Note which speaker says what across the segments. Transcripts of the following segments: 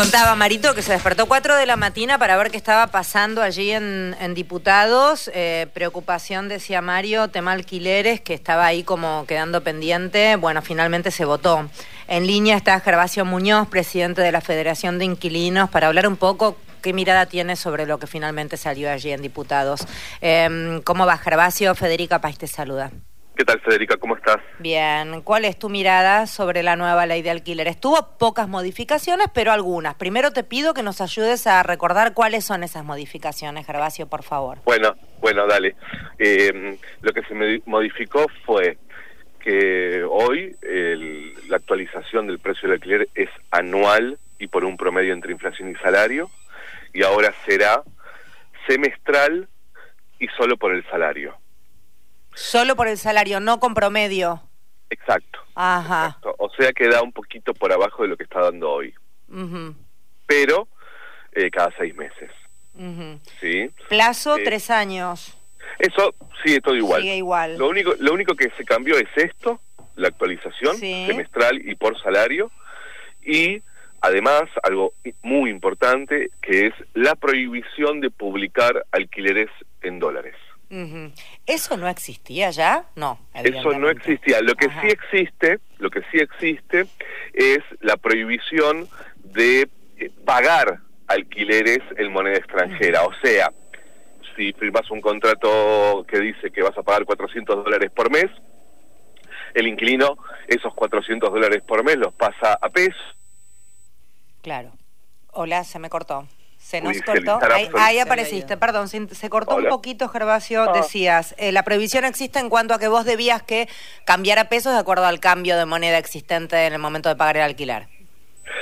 Speaker 1: contaba Marito que se despertó 4 de la mañana para ver qué estaba pasando allí en, Diputados. Eh, preocupación, decía Mario, tema alquileres, que estaba ahí como quedando pendiente. Bueno, finalmente se votó. En línea está Gervasio Muñoz, presidente de la Federación de Inquilinos, para hablar un poco qué mirada tiene sobre lo que finalmente salió allí en Diputados. Em, ¿Cómo va, Gervasio? Federica País te saluda.
Speaker 2: ¿Qué tal, Federica? ¿Cómo estás?
Speaker 1: Bien. ¿Cuál es tu mirada sobre la nueva ley de alquileres? Tuvo pocas modificaciones, pero algunas. Primero te pido que nos ayudes a recordar cuáles son esas modificaciones, Gervasio, por favor.
Speaker 2: Bueno, bueno, dale. Eh, lo que se modificó fue que hoy la actualización del precio del alquiler es anual y por un promedio entre inflación y salario, y ahora será semestral y solo por el salario.
Speaker 1: Solo por el salario, no con promedio.
Speaker 2: Exacto.
Speaker 1: Ajá.
Speaker 2: O sea que da un poquito por abajo de lo que está dando hoy. Pero eh, cada seis meses. ¿Sí?
Speaker 1: Plazo, eh, tres años.
Speaker 2: Eso sigue todo igual.
Speaker 1: Sigue igual.
Speaker 2: Lo único, lo único que se cambió es esto, la actualización semestral y por salario. Y además, algo muy importante, que es la prohibición de publicar alquileres en dólares.
Speaker 1: ¿Eso no existía ya? No.
Speaker 2: Eso no existía. Lo que sí existe, lo que sí existe es la prohibición de eh, pagar alquileres en moneda extranjera. O sea, si firmas un contrato que dice que vas a pagar 400 dólares por mes, el inquilino esos 400 dólares por mes los pasa a pesos.
Speaker 1: Claro. Hola, se me cortó. Se nos cortó. Ahí, apareciste, perdón, se, cortó un poquito, Gervasio. Ah. Decías, eh, la prohibición existe en cuanto a que vos debías que cambiar a pesos de acuerdo al cambio de moneda existente en el momento de pagar el alquiler.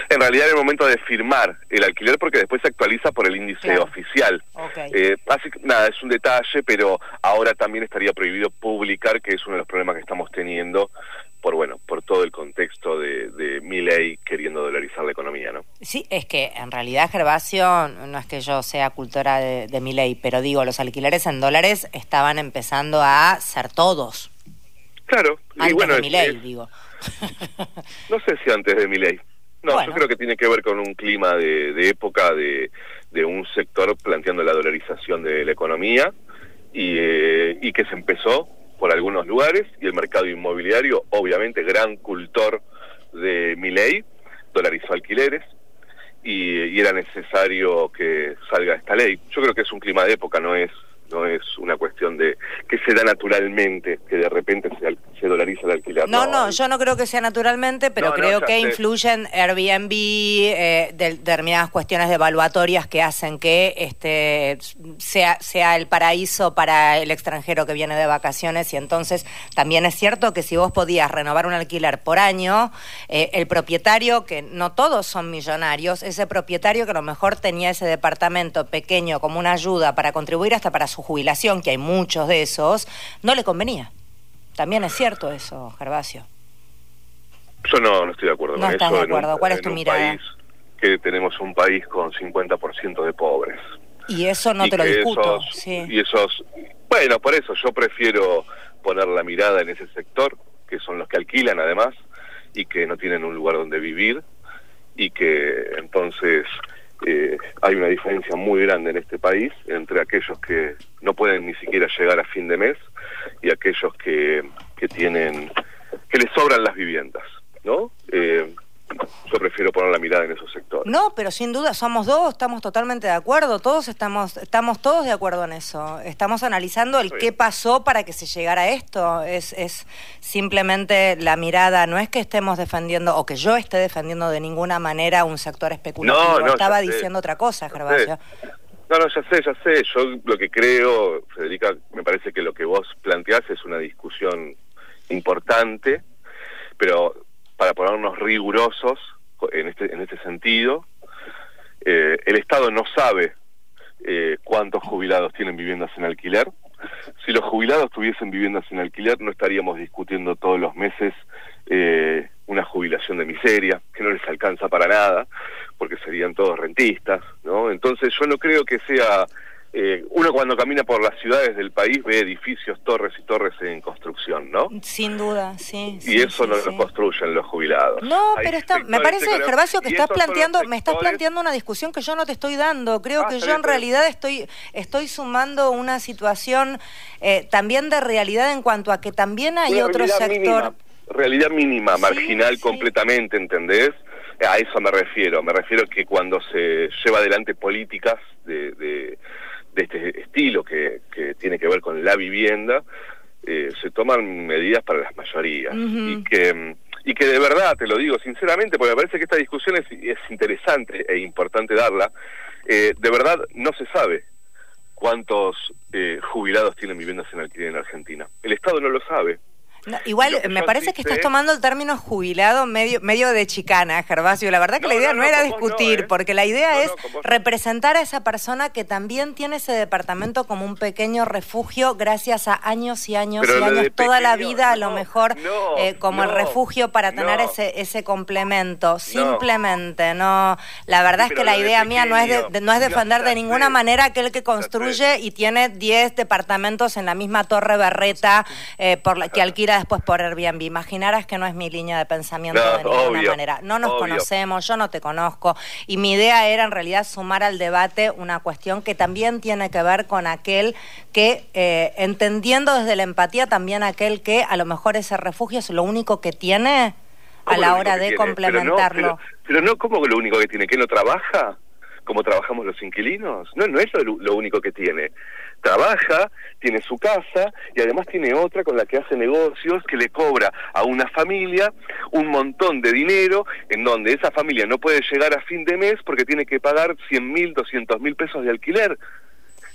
Speaker 2: En realidad en el momento de firmar el alquiler porque después se actualiza por el índice oficial. Eh, así nada, es un detalle, pero ahora también estaría prohibido publicar, que es uno de los problemas que estamos teniendo por bueno, por todo el contexto de, de mi ley queriendo dolarizar la economía, ¿no?
Speaker 1: Sí, es que en realidad, Gervasio, no es que yo sea cultora de, de mi ley, pero digo, los alquileres en dólares estaban empezando a ser todos.
Speaker 2: Claro,
Speaker 1: antes bueno, de mi ley, digo.
Speaker 2: no sé si antes de mi ley. No, yo creo que tiene que ver con un clima de, de época de, de, un sector planteando la dolarización de la economía y, eh, y que se empezó por algunos lugares y el mercado inmobiliario, obviamente gran cultor de mi ley, dolarizó alquileres y, y, era necesario que salga esta ley. Yo creo que es un clima de época, no es no es una cuestión de que se da naturalmente, que de repente se, se dolariza el alquiler.
Speaker 1: No, no, yo no creo que sea naturalmente, pero creo que influyen Airbnb, eh, determinadas cuestiones evaluatorias que hacen que este sea, sea el paraíso para el extranjero que viene de vacaciones y entonces también es cierto que si vos podías renovar un alquiler por año, eh, el propietario, que no todos son millonarios, ese propietario que a lo mejor tenía ese departamento pequeño como una ayuda para contribuir hasta para su jubilación, que hay muchos de esos, no le convenía. También es cierto eso, Gervasio.
Speaker 2: Yo no, no estoy de acuerdo
Speaker 1: no con estás de acuerdo. ¿Cuál es tu mirada?
Speaker 2: que tenemos un país con 50% de pobres.
Speaker 1: Y eso no te lo discuto.
Speaker 2: Y esos, bueno, por eso yo prefiero poner la mirada en ese sector, que son los que alquilan además, y que no tienen un lugar donde vivir, y que entonces eh, hay una diferencia muy grande en este país entre aquellos que no pueden ni siquiera llegar a fin de mes y aquellos que, que tienen que les sobran las viviendas, ¿no? Eh, yo prefiero poner la mirada en esos sectores.
Speaker 1: No, pero sin duda somos dos, estamos totalmente de acuerdo, todos estamos, estamos todos de acuerdo en eso. Estamos analizando el qué pasó para que se llegara a esto. Es, es simplemente la mirada, no es que estemos defendiendo o que yo esté defendiendo de ninguna manera un sector especulativo.
Speaker 2: No, no,
Speaker 1: Estaba diciendo otra cosa, Gervasio.
Speaker 2: No, no, ya sé, ya sé. Yo lo que creo, Federica, me parece que lo que vos planteás es una discusión importante, pero para ponernos rigurosos en este, en este sentido. Eh, el Estado no sabe eh, cuántos jubilados tienen viviendas en alquiler. Si los jubilados tuviesen viviendas en alquiler, no estaríamos discutiendo todos los meses eh, una jubilación de miseria, que no les alcanza para nada, porque serían todos rentistas, ¿no? Entonces yo no creo que sea eh, uno cuando camina por las ciudades del país ve edificios, torres y torres en construcción, ¿no?
Speaker 1: Sin duda, sí.
Speaker 2: Y eso no lo construyen los jubilados.
Speaker 1: No, pero está, me parece, Gervasio, que estás planteando, me estás planteando una discusión que yo no te estoy dando. Creo ah, que yo en realidad estoy, estoy sumando una situación eh, también de realidad en cuanto a que también hay otro sector.
Speaker 2: Realidad mínima, marginal completamente, ¿entendés? A eso me refiero. Me refiero que cuando se lleva adelante políticas de de este estilo que, que tiene que ver con la vivienda, eh, se toman medidas para las mayorías y que y que de verdad te lo digo sinceramente porque me parece que esta discusión es, es interesante e importante darla eh, de verdad no se sabe cuántos eh, jubilados tienen viviendas en alquiler en Argentina el Estado no lo sabe
Speaker 1: igual me parece que estás tomando el término jubilado medio medio de chicana, Gervasio. La verdad que la idea no, era discutir, ¿eh? porque la idea es representar a esa persona que también tiene ese departamento como un pequeño refugio gracias a años y años y años, toda la vida a lo mejor eh, como el refugio para tener ese ese complemento. Simplemente, no. La verdad es que la idea mía no es de, no es defender de ninguna manera aquel que construye y tiene 10 departamentos en la misma torre berreta eh, por la, que alquila después por Airbnb. Imaginarás que no es mi línea de pensamiento de ninguna manera. No nos conocemos, yo no te conozco. Y mi idea era en realidad sumar al debate una cuestión que también tiene que ver con aquel que, eh, entendiendo desde la empatía, también aquel que a lo mejor ese refugio es lo único que tiene a la hora de complementarlo.
Speaker 2: Pero no, como lo único que tiene? ¿Que no trabaja? Como trabajamos los inquilinos. No, es lo, único que tiene. Trabaja, tiene su casa y además tiene otra con la que hace negocios que le cobra a una familia un montón de dinero en donde esa familia no puede llegar a fin de mes porque tiene que pagar 100 mil, 200 mil pesos de alquiler.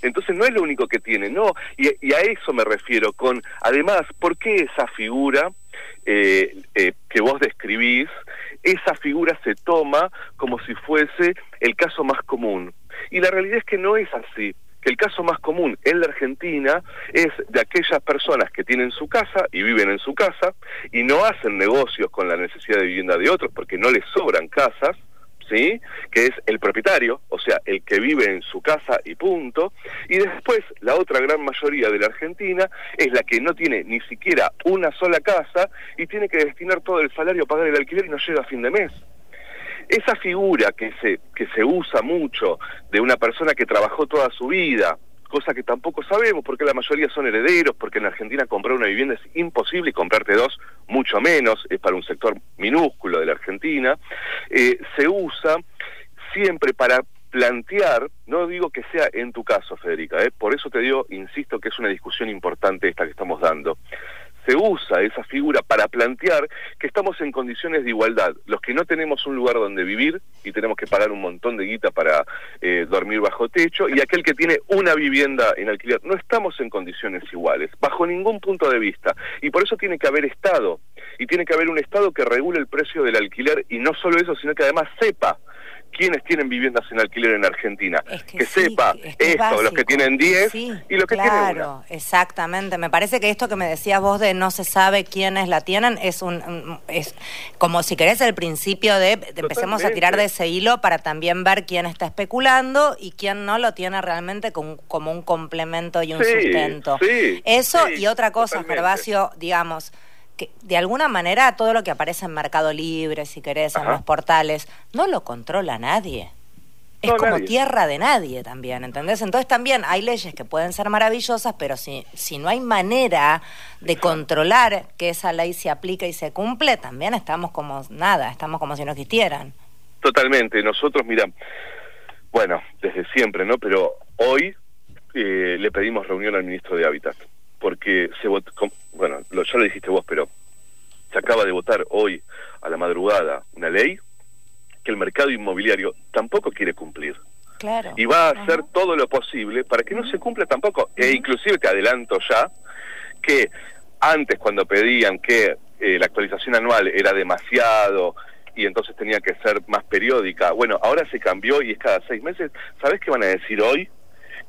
Speaker 2: Entonces no es lo único que tiene, no. Y, y a eso me refiero con, además, ¿por qué esa figura eh, eh, que vos describís, esa figura se toma como si fuese el caso más común. Y la realidad es que no es así que el caso más común en la Argentina es de aquellas personas que tienen su casa y viven en su casa y no hacen negocios con la necesidad de vivienda de otros porque no les sobran casas, ¿sí? Que es el propietario, o sea, el que vive en su casa y punto. Y después, la otra gran mayoría de la Argentina es la que no tiene ni siquiera una sola casa y tiene que destinar todo el salario a pagar el alquiler y no llega a fin de mes. Esa figura que se, que se usa mucho de una persona que trabajó toda su vida, cosa que tampoco sabemos porque la mayoría son herederos, porque en Argentina comprar una vivienda es imposible y comprarte dos mucho menos, es para un sector minúsculo de la Argentina, eh, se usa siempre para plantear, no digo que sea en tu caso, Federica, eh, por eso te digo, insisto que es una discusión importante esta que estamos dando, se usa esa figura para plantear que estamos en condiciones de igualdad. Los que no tenemos un lugar donde vivir y tenemos que pagar un montón de guita para eh, dormir bajo techo, y aquel que tiene una vivienda en alquiler, no estamos en condiciones iguales, bajo ningún punto de vista. Y por eso tiene que haber Estado, y tiene que haber un Estado que regule el precio del alquiler, y no solo eso, sino que además sepa quienes tienen viviendas en alquiler en Argentina. que, sepa esto, los que tienen 10 y los que tienen Claro,
Speaker 1: exactamente. Me parece que esto que me decías vos de no se sabe quiénes la tienen es un es como si querés el principio de, empecemos a tirar de ese hilo para también ver quién está especulando y quién no lo tiene realmente como, como un complemento y un sustento. Eso y otra cosa, Gervasio, digamos, que de alguna manera todo lo que aparece en Mercado Libre, si querés, en los portales, no lo controla nadie. Es como tierra de nadie también, ¿entendés? Entonces también hay leyes que pueden ser maravillosas, pero si, si no hay manera de controlar que esa ley se aplique y se cumple, también estamos como nada, estamos como si no existieran.
Speaker 2: Totalmente. Nosotros, mira, bueno, desde siempre, ¿no? Pero hoy eh, le pedimos reunión al ministro de Hábitat porque se votó, bueno, lo, ya lo dijiste vos, pero se acaba de votar hoy a la madrugada una ley que el mercado inmobiliario tampoco quiere cumplir.
Speaker 1: Claro.
Speaker 2: Y va a hacer todo lo posible para que no se cumpla tampoco. E inclusive te adelanto ya que antes cuando pedían que eh, la actualización anual era demasiado y entonces tenía que ser más periódica, bueno, ahora se cambió y es cada seis meses. ¿Sabes qué van a decir hoy?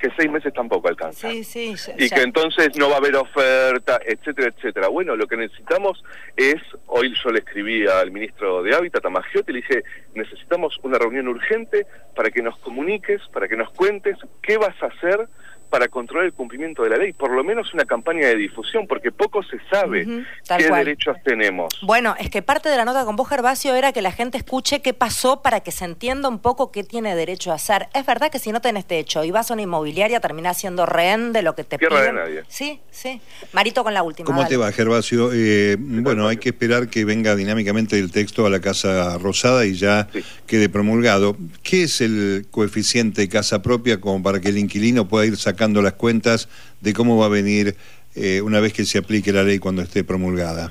Speaker 2: Que seis meses tampoco alcanza.
Speaker 1: Sí, sí,
Speaker 2: y que entonces no va a haber oferta, etcétera, etcétera. Bueno, lo que necesitamos es, hoy yo le escribí al ministro de Hábitat, a Magiotti, le dije, necesitamos una reunión urgente para que nos comuniques, para que nos cuentes qué vas a hacer para controlar el cumplimiento de la ley, por lo menos una campaña de difusión, porque poco se sabe qué derechos tenemos.
Speaker 1: Bueno, es que parte de la nota con vos, Gervasio, era que la gente escuche qué pasó para que se entienda un poco qué tiene derecho a hacer. Es verdad que si no tenés techo y vas a una inmobiliaria, terminás siendo rehén de lo que te
Speaker 2: Tierra de nadie.
Speaker 1: Sí, sí. Marito con la última.
Speaker 3: ¿Cómo te va, Gervasio? Eh, bueno, hay que esperar que venga dinámicamente el texto a la Casa Rosada y ya quede promulgado. ¿Qué es el coeficiente casa propia como para que el inquilino pueda ir sacando las cuentas de cómo va a venir eh, una vez que se aplique la ley cuando esté promulgada.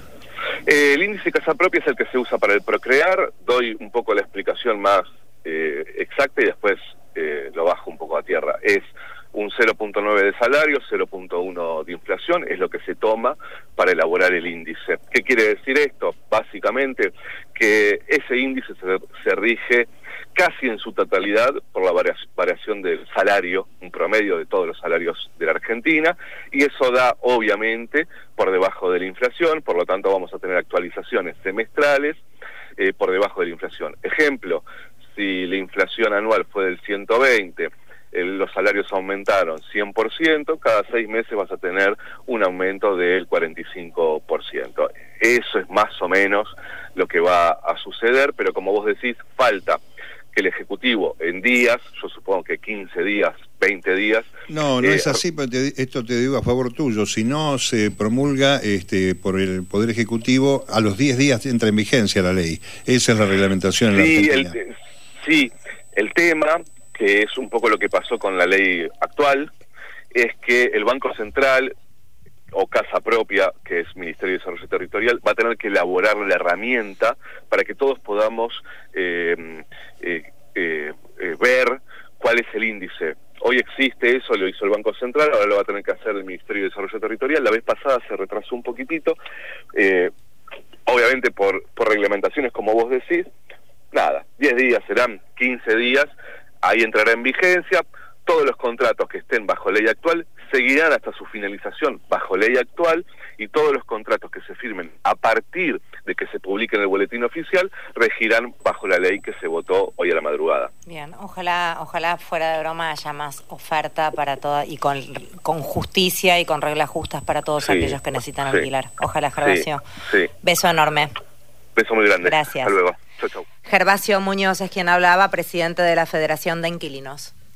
Speaker 2: Eh, el índice casa propia es el que se usa para el procrear. Doy un poco la explicación más eh, exacta y después lo bajo un poco a tierra. Es un 0.9 de salario, 0.1 de inflación, es lo que se toma para elaborar el índice. ¿Qué quiere decir esto? Básicamente que ese índice se, se rige casi en su totalidad por la variación del salario, un promedio de todos los salarios de la Argentina, y eso da obviamente por debajo de la inflación, por lo tanto vamos a tener actualizaciones semestrales eh, por debajo de la inflación. Ejemplo, si la inflación anual fue del 120, los salarios aumentaron 100%, cada seis meses vas a tener un aumento del 45%. Eso es más o menos lo que va a suceder, pero como vos decís, falta que el Ejecutivo en días, yo supongo que 15 días, 20 días...
Speaker 3: No, no es eh, así, pero esto te digo a favor tuyo, si no se promulga este, por el Poder Ejecutivo, a los 10 días entra en vigencia la ley. Esa es la reglamentación en
Speaker 2: sí,
Speaker 3: la
Speaker 2: El, sí, el tema, que es un poco lo que pasó con la ley actual, es que el Banco Central o casa propia, que es Ministerio de Desarrollo Territorial, va a tener que elaborar la herramienta para que todos podamos eh, eh, eh, ver cuál es el índice. Hoy existe eso, lo hizo el Banco Central, ahora lo va a tener que hacer el Ministerio de Desarrollo Territorial. La vez pasada se retrasó un poquitito, obviamente por, por reglamentaciones como vos decís. Nada, 10 días serán 15 días, ahí entrará en vigencia todos los contratos que estén bajo ley actual seguirán hasta su finalización bajo ley actual y todos los contratos que se firmen a partir de que se publique en el boletín oficial regirán bajo la ley que se votó hoy a la madrugada.
Speaker 1: Bien, ojalá, ojalá fuera de broma haya más oferta para toda y con, con justicia y con reglas justas para todos aquellos que necesitan alquilar. Ojalá, Gervasio. Beso enorme.
Speaker 2: Beso muy grande.
Speaker 1: Gracias.
Speaker 2: Hasta luego. Chau, chau.
Speaker 1: Gervasio Muñoz es quien hablaba, presidente de la Federación de Inquilinos.